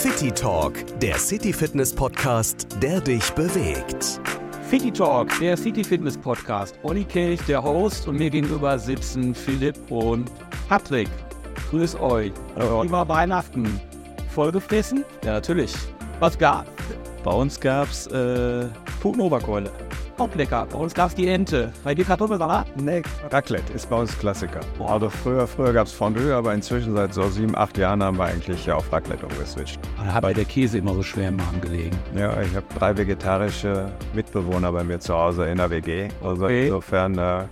City Talk, der City Fitness Podcast, der dich bewegt. City Talk, der City Fitness Podcast. Olli Kelch, der Host, und mir gegenüber sitzen Philipp und Patrick. Grüß euch. Hallo. Wie war Weihnachten? Vollgefressen? Ja, natürlich. Was gab's? Bei uns gab's äh, Putenoberkeule. Auch lecker. Bei uns gab's die Ente. Bei dir Kartoffelsalat? Nee, Raclette ist bei uns Klassiker. Also früher, früher gab es Fondue, aber inzwischen seit so sieben, acht Jahren haben wir eigentlich auf Raclette umgeswitcht. Da hat bei der Käse immer so schwer im Magen gelegen. Ja, ich habe drei vegetarische Mitbewohner bei mir zu Hause in der WG. Also Okay. insofern äh,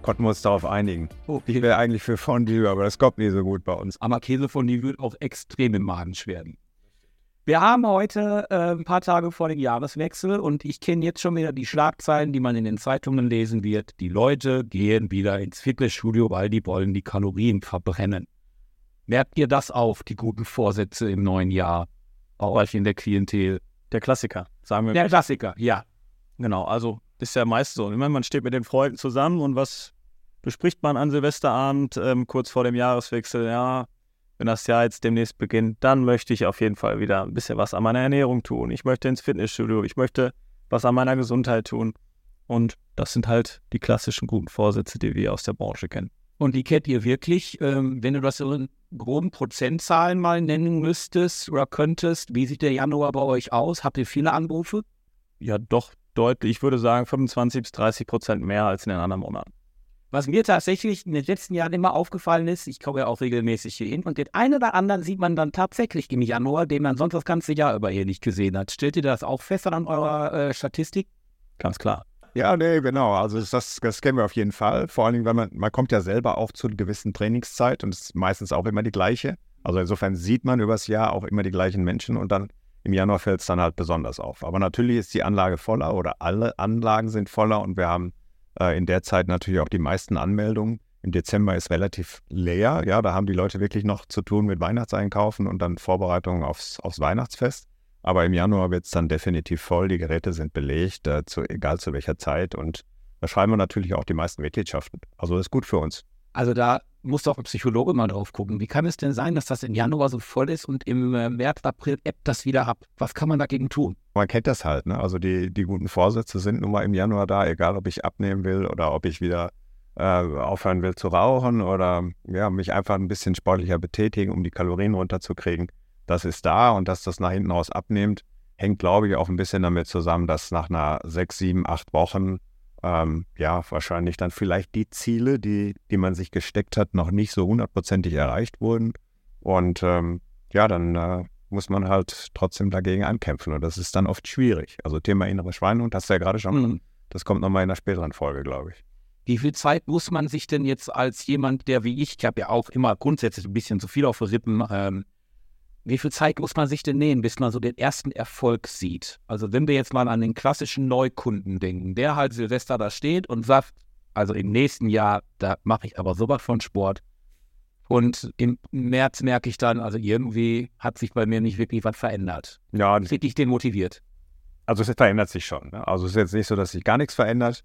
konnten wir uns darauf einigen. Okay. Ich wäre eigentlich für Fondue, aber das kommt nie so gut bei uns. Aber Käsefondue wird auch extrem im Magen schweren. Wir haben heute äh, ein paar Tage vor dem Jahreswechsel und ich kenne jetzt schon wieder die Schlagzeilen, die man in den Zeitungen lesen wird. Die Leute gehen wieder ins Fitnessstudio, weil die wollen die Kalorien verbrennen. Merkt ihr das auf, die guten Vorsätze im neuen Jahr? Bei euch in der Klientel? Der Klassiker, sagen wir. Der Klassiker, ja. Genau, also ist ja meist so. Ich meine, man steht mit den Freunden zusammen und was bespricht man an Silvesterabend ähm, kurz vor dem Jahreswechsel? Ja, wenn das Jahr jetzt demnächst beginnt, dann möchte ich auf jeden Fall wieder ein bisschen was an meiner Ernährung tun. Ich möchte ins Fitnessstudio, ich möchte was an meiner Gesundheit tun. Und das sind halt die klassischen guten Vorsätze, die wir aus der Branche kennen. Und die kennt ihr wirklich, ähm, wenn du das so in groben Prozentzahlen mal nennen müsstest oder könntest, wie sieht der Januar bei euch aus? Habt ihr viele Anrufe? Ja, doch deutlich, ich würde sagen 25 bis 30 Prozent mehr als in den anderen Monaten. Was mir tatsächlich in den letzten Jahren immer aufgefallen ist, ich komme ja auch regelmäßig hier hin und den einen oder anderen sieht man dann tatsächlich im Januar, den man sonst das ganze Jahr über hier nicht gesehen hat. Stellt ihr das auch fest an eurer äh, Statistik? Ganz klar. Ja, nee, genau. Also das, das kennen wir auf jeden Fall. Vor allen Dingen, weil man, man kommt ja selber auch zu einer gewissen Trainingszeit und es ist meistens auch immer die gleiche. Also insofern sieht man übers Jahr auch immer die gleichen Menschen und dann im Januar fällt es dann halt besonders auf. Aber natürlich ist die Anlage voller oder alle Anlagen sind voller und wir haben äh, in der Zeit natürlich auch die meisten Anmeldungen. Im Dezember ist relativ leer. Ja, da haben die Leute wirklich noch zu tun mit Weihnachtseinkaufen und dann Vorbereitungen aufs, aufs Weihnachtsfest. Aber im Januar wird es dann definitiv voll. Die Geräte sind belegt, äh, zu, egal zu welcher Zeit. Und da schreiben wir natürlich auch die meisten Mitgliedschaften. Also das ist gut für uns. Also da muss doch ein Psychologe mal drauf gucken. Wie kann es denn sein, dass das im Januar so voll ist und im März, April ebbt das wieder ab? Was kann man dagegen tun? Man kennt das halt. Ne? Also die, die guten Vorsätze sind nun mal im Januar da, egal ob ich abnehmen will oder ob ich wieder äh, aufhören will zu rauchen oder ja, mich einfach ein bisschen sportlicher betätigen, um die Kalorien runterzukriegen. Das ist da und dass das nach hinten raus abnimmt, hängt, glaube ich, auch ein bisschen damit zusammen, dass nach einer sechs, sieben, acht Wochen ähm, ja wahrscheinlich dann vielleicht die Ziele, die, die man sich gesteckt hat, noch nicht so hundertprozentig erreicht wurden. Und ähm, ja, dann äh, muss man halt trotzdem dagegen ankämpfen. Und das ist dann oft schwierig. Also Thema innere Schweinehund, hast du ja gerade schon. Mhm. Das kommt nochmal in einer späteren Folge, glaube ich. Wie viel Zeit muss man sich denn jetzt als jemand, der wie ich, ich habe ja auch immer grundsätzlich ein bisschen zu viel auf den Rippen, ähm, wie viel Zeit muss man sich denn nehmen, bis man so den ersten Erfolg sieht? Also wenn wir jetzt mal an den klassischen Neukunden denken, der halt Silvester da steht und sagt, also im nächsten Jahr, da mache ich aber sowas von Sport. Und im März merke ich dann, also irgendwie hat sich bei mir nicht wirklich was verändert. Ja, Kriege ich den motiviert? also es verändert sich schon. Ne? Also es ist jetzt nicht so, dass sich gar nichts verändert.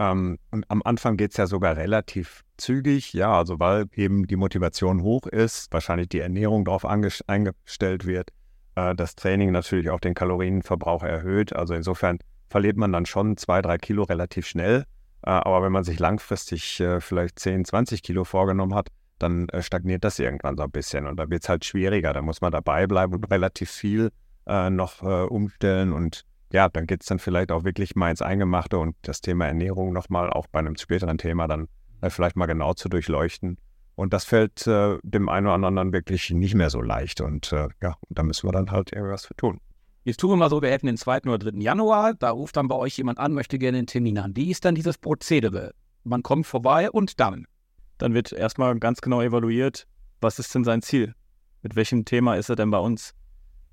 Ähm, und am Anfang geht es ja sogar relativ zügig, ja, also weil eben die Motivation hoch ist, wahrscheinlich die Ernährung darauf eingestellt wird, äh, das Training natürlich auch den Kalorienverbrauch erhöht. Also insofern verliert man dann schon zwei, drei Kilo relativ schnell. Äh, aber wenn man sich langfristig äh, vielleicht 10, 20 Kilo vorgenommen hat, dann äh, stagniert das irgendwann so ein bisschen und da wird es halt schwieriger. Da muss man dabei bleiben und relativ viel äh, noch äh, umstellen und ja, dann geht es dann vielleicht auch wirklich mal ins Eingemachte und das Thema Ernährung nochmal auch bei einem späteren Thema dann äh, vielleicht mal genau zu durchleuchten. Und das fällt äh, dem einen oder anderen wirklich nicht mehr so leicht. Und äh, ja, da müssen wir dann halt irgendwas für tun. Jetzt tun wir mal so, wir hätten den 2. oder 3. Januar, da ruft dann bei euch jemand an, möchte gerne einen Termin an. Wie ist dann dieses Prozedere? Man kommt vorbei und dann. Dann wird erstmal ganz genau evaluiert, was ist denn sein Ziel? Mit welchem Thema ist er denn bei uns?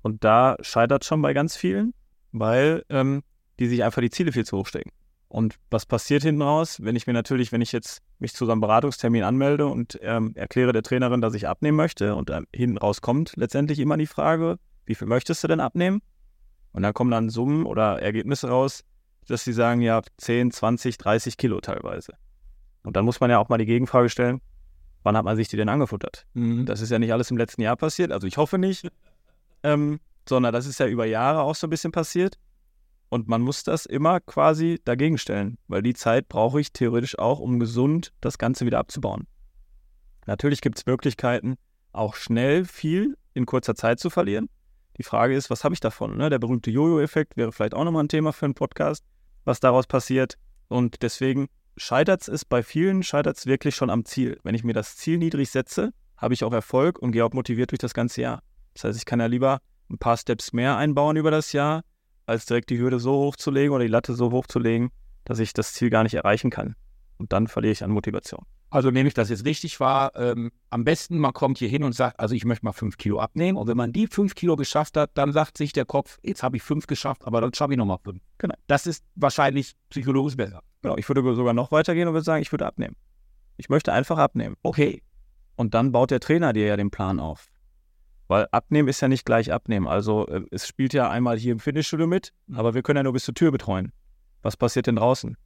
Und da scheitert schon bei ganz vielen, weil ähm, die sich einfach die Ziele viel zu hoch stecken. Und was passiert hinten raus, wenn ich mir natürlich, wenn ich jetzt mich zu so einem Beratungstermin anmelde und ähm, erkläre der Trainerin, dass ich abnehmen möchte und ähm, hinten raus kommt letztendlich immer die Frage, wie viel möchtest du denn abnehmen? Und dann kommen dann Summen oder Ergebnisse raus, dass sie sagen, ja, 10, 20, 30 Kilo teilweise. Und dann muss man ja auch mal die Gegenfrage stellen, wann hat man sich die denn angefuttert? Das ist ja nicht alles im letzten Jahr passiert, also ich hoffe nicht. ähm, sondern das ist ja über Jahre auch so ein bisschen passiert. Und man muss das immer quasi dagegen stellen, weil die Zeit brauche ich theoretisch auch, um gesund das Ganze wieder abzubauen. Natürlich gibt es Möglichkeiten, auch schnell viel in kurzer Zeit zu verlieren. Die Frage ist, was habe ich davon? Ne? Der berühmte Jojo-Effekt wäre vielleicht auch nochmal ein Thema für einen Podcast, was daraus passiert. Und deswegen scheitert es bei vielen, scheitert es wirklich schon am Ziel. Wenn ich mir das Ziel niedrig setze, habe ich auch Erfolg und gehe auch motiviert durch das ganze Jahr. Das heißt, ich kann ja lieber ein paar Steps mehr einbauen über das Jahr, als direkt die Hürde so hoch zu legen oder die Latte so hoch zu legen, dass ich das Ziel gar nicht erreichen kann. Und dann verliere ich an Motivation. Also nehme ich das jetzt richtig wahr. Ähm, am besten, man kommt hier hin und sagt, also ich möchte mal fünf Kilo abnehmen. Und wenn man die fünf Kilo geschafft hat, dann sagt sich der Kopf, jetzt habe ich fünf geschafft, aber dann schaffe ich nochmal fünf. Genau. Das ist wahrscheinlich psychologisch besser. Genau, ich würde sogar noch weitergehen und würde sagen, ich würde abnehmen. Ich möchte einfach abnehmen. Okay. Und dann baut der Trainer dir ja den Plan auf. Weil abnehmen ist ja nicht gleich abnehmen. Also äh, es spielt ja einmal hier im Fitnessstudio mit, Mhm. aber wir können ja nur bis zur Tür betreuen. Was passiert denn draußen?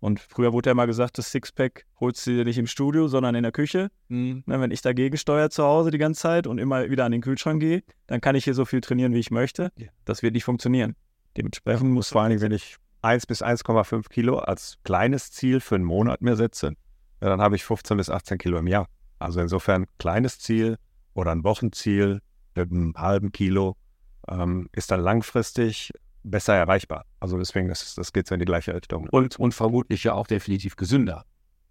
Und früher wurde ja immer gesagt, das Sixpack holst du dir nicht im Studio, sondern in der Küche. Mhm. Ne, wenn ich dagegen steuere zu Hause die ganze Zeit und immer wieder an den Kühlschrank gehe, dann kann ich hier so viel trainieren, wie ich möchte. Ja. Das wird nicht funktionieren. Dementsprechend muss Vor allen Dingen, wenn ich 1 bis 1,5 Kilo als kleines Ziel für einen Monat mir setze, ja, dann habe ich 15 bis 18 Kilo im Jahr. Also insofern kleines Ziel oder ein Wochenziel mit einem halben Kilo ähm, ist dann langfristig besser erreichbar. Also deswegen, das, das geht so in die gleiche Richtung. Und, und vermutlich ja auch definitiv gesünder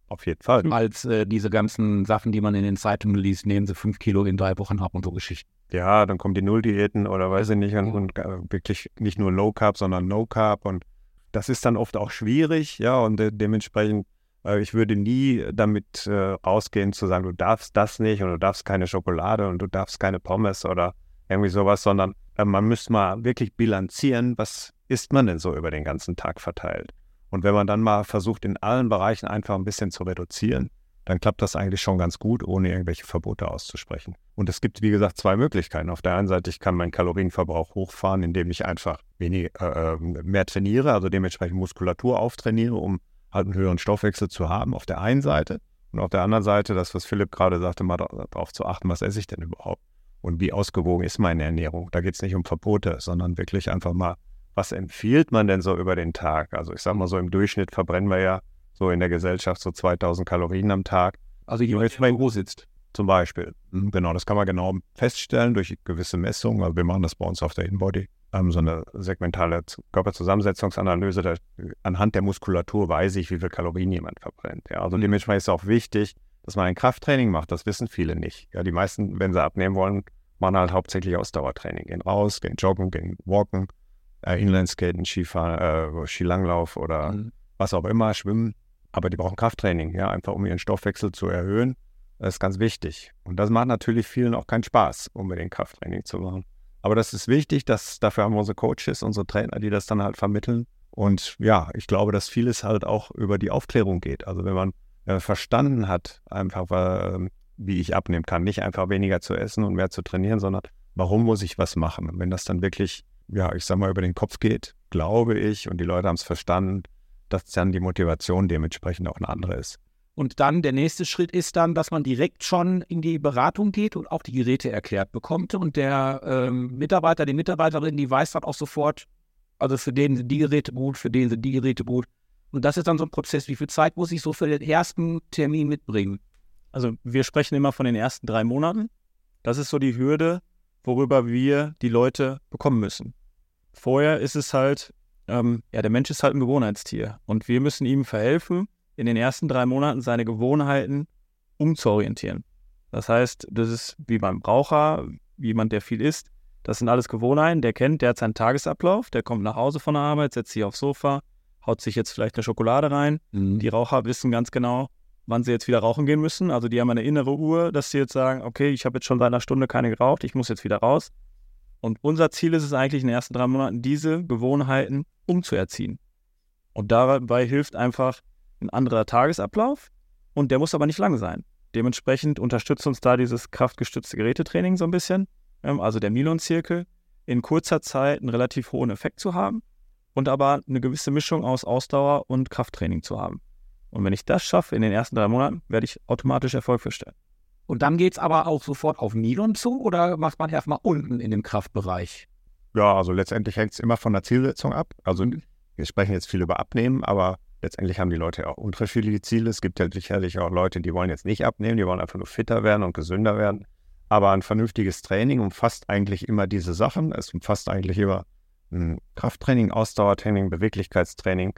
Auf jeden Fall. als äh, diese ganzen Sachen, die man in den Zeitungen liest, nehmen sie fünf Kilo in drei Wochen ab und so Geschichten. Ja, dann kommen die Nulldiäten oder weiß ich nicht und, und äh, wirklich nicht nur Low Carb, sondern No Carb und das ist dann oft auch schwierig, ja, und de dementsprechend, ich würde nie damit äh, rausgehen zu sagen, du darfst das nicht und du darfst keine Schokolade und du darfst keine Pommes oder irgendwie sowas, sondern äh, man müsste mal wirklich bilanzieren, was isst man denn so über den ganzen Tag verteilt. Und wenn man dann mal versucht, in allen Bereichen einfach ein bisschen zu reduzieren, dann klappt das eigentlich schon ganz gut, ohne irgendwelche Verbote auszusprechen. Und es gibt, wie gesagt, zwei Möglichkeiten. Auf der einen Seite, ich kann meinen Kalorienverbrauch hochfahren, indem ich einfach wenig, äh, mehr trainiere, also dementsprechend Muskulatur auftrainiere, um halt einen höheren Stoffwechsel zu haben, auf der einen Seite. Und auf der anderen Seite, das, was Philipp gerade sagte, mal darauf zu achten, was esse ich denn überhaupt? Und wie ausgewogen ist meine Ernährung? Da geht es nicht um Verbote, sondern wirklich einfach mal, was empfiehlt man denn so über den Tag? Also ich sag mal so, im Durchschnitt verbrennen wir ja so in der Gesellschaft so 2000 Kalorien am Tag. Also jemand, der im Büro sitzt. Zum Beispiel. Mhm, Genau, das kann man genau feststellen durch gewisse Messungen. Also wir machen das bei uns auf der Inbody. Ähm, so eine segmentale Körperzusammensetzungsanalyse. Da, anhand der Muskulatur weiß ich, wie viel Kalorien jemand verbrennt. Ja, also Mhm. dementsprechend ist es auch wichtig, dass man ein Krafttraining macht. Das wissen viele nicht. Ja, die meisten, wenn sie abnehmen wollen, machen halt hauptsächlich Ausdauertraining. Gehen raus, gehen joggen, gehen walken, äh, Inlineskaten, Skifahren, äh, Skilanglauf oder Mhm. was auch immer, schwimmen. Aber die brauchen Krafttraining, ja, einfach um ihren Stoffwechsel zu erhöhen. Das ist ganz wichtig. Und das macht natürlich vielen auch keinen Spaß, unbedingt Krafttraining zu machen. Aber das ist wichtig, dass dafür haben wir unsere Coaches, unsere Trainer, die das dann halt vermitteln. Und ja, ich glaube, dass vieles halt auch über die Aufklärung geht. Also wenn man äh, verstanden hat, einfach äh, wie ich abnehmen kann, nicht einfach weniger zu essen und mehr zu trainieren, sondern warum muss ich was machen? Und wenn das dann wirklich, ja, ich sag mal, über den Kopf geht, glaube ich, und die Leute haben es verstanden, dass dann die Motivation dementsprechend auch eine andere ist. Und dann der nächste Schritt ist dann, dass man direkt schon in die Beratung geht und auch die Geräte erklärt bekommt. Und der ähm, Mitarbeiter, die Mitarbeiterin, die weiß dann auch sofort, also für den sind die Geräte gut, für den sind die Geräte gut. Und das ist dann so ein Prozess. Wie viel Zeit muss ich so für den ersten Termin mitbringen? Also wir sprechen immer von den ersten drei Monaten. Das ist so die Hürde, worüber wir die Leute bekommen müssen. Vorher ist es halt, ähm, ja, der Mensch ist halt ein Gewohnheitstier und wir müssen ihm verhelfen, in den ersten drei Monaten seine Gewohnheiten umzuorientieren. Das heißt, das ist wie beim Raucher, jemand, der viel isst. Das sind alles Gewohnheiten, der kennt, der hat seinen Tagesablauf, der kommt nach Hause von der Arbeit, setzt sich aufs Sofa, haut sich jetzt vielleicht eine Schokolade rein, die Raucher wissen ganz genau, wann sie jetzt wieder rauchen gehen müssen. Also die haben eine innere Uhr, dass sie jetzt sagen, okay, ich habe jetzt schon seit einer Stunde keine geraucht, ich muss jetzt wieder raus. Und unser Ziel ist es eigentlich in den ersten drei Monaten, diese Gewohnheiten umzuerziehen. Und dabei hilft einfach ein anderer Tagesablauf und der muss aber nicht lang sein. Dementsprechend unterstützt uns da dieses kraftgestützte Gerätetraining so ein bisschen, ähm, also der Milon-Zirkel, in kurzer Zeit einen relativ hohen Effekt zu haben und aber eine gewisse Mischung aus Ausdauer und Krafttraining zu haben. Und wenn ich das schaffe in den ersten drei Monaten, werde ich automatisch Erfolg feststellen. Und dann geht es aber auch sofort auf Nylon zu oder macht man erstmal unten in dem Kraftbereich? Ja, also letztendlich hängt es immer von der Zielsetzung ab. Also wir sprechen jetzt viel über Abnehmen, aber letztendlich haben die Leute auch unterschiedliche Ziele. Es gibt ja sicherlich auch Leute, die wollen jetzt nicht abnehmen, die wollen einfach nur fitter werden und gesünder werden. Aber ein vernünftiges Training umfasst eigentlich immer diese Sachen. Es umfasst eigentlich immer ein Krafttraining, Ausdauertraining, Beweglichkeitstraining.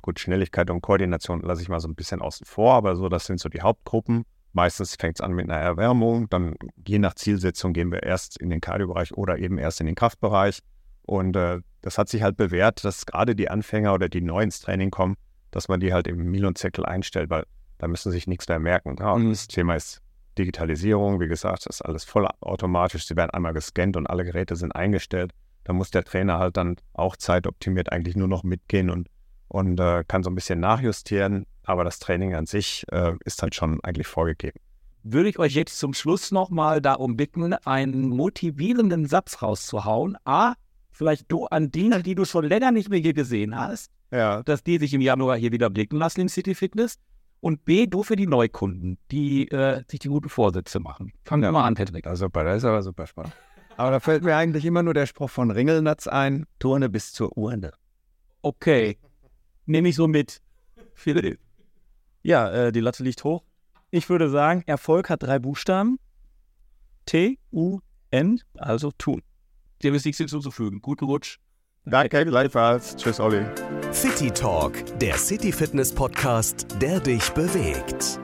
Gut, Schnelligkeit und Koordination lasse ich mal so ein bisschen außen vor, aber so, das sind so die Hauptgruppen. Meistens fängt es an mit einer Erwärmung, dann je nach Zielsetzung gehen wir erst in den Kardiobereich oder eben erst in den Kraftbereich. Und äh, das hat sich halt bewährt, dass gerade die Anfänger oder die neu ins Training kommen, dass man die halt im Milon-Zirkel einstellt, weil da müssen sie sich nichts mehr merken. Ja, und mhm. das Thema ist Digitalisierung, wie gesagt, das ist alles voll automatisch. Sie werden einmal gescannt und alle Geräte sind eingestellt. Da muss der Trainer halt dann auch zeitoptimiert eigentlich nur noch mitgehen und, und äh, kann so ein bisschen nachjustieren. Aber das Training an sich äh, ist halt schon eigentlich vorgegeben. Würde ich euch jetzt zum Schluss nochmal darum bitten, einen motivierenden Satz rauszuhauen. A, vielleicht du an die, die du schon länger nicht mehr hier gesehen hast, ja. dass die sich im Januar hier wieder blicken lassen in City Fitness. Und B, du für die Neukunden, die äh, sich die guten Vorsätze machen. Fangen wir mal an, Patrick. Ja, super, das ist aber super spannend. Aber da fällt mir eigentlich immer nur der Spruch von Ringelnatz ein: Turne bis zur Urne. Okay. Nehme ich so mit. Philipp. Ja, äh, die Latte liegt hoch. Ich würde sagen, Erfolg hat drei Buchstaben. T-U-N, also tun. Dem ist nichts hinzuzufügen. Guten Rutsch. Danke, gleichfalls. Tschüss, Olli. City Talk, der City Fitness Podcast, der dich bewegt.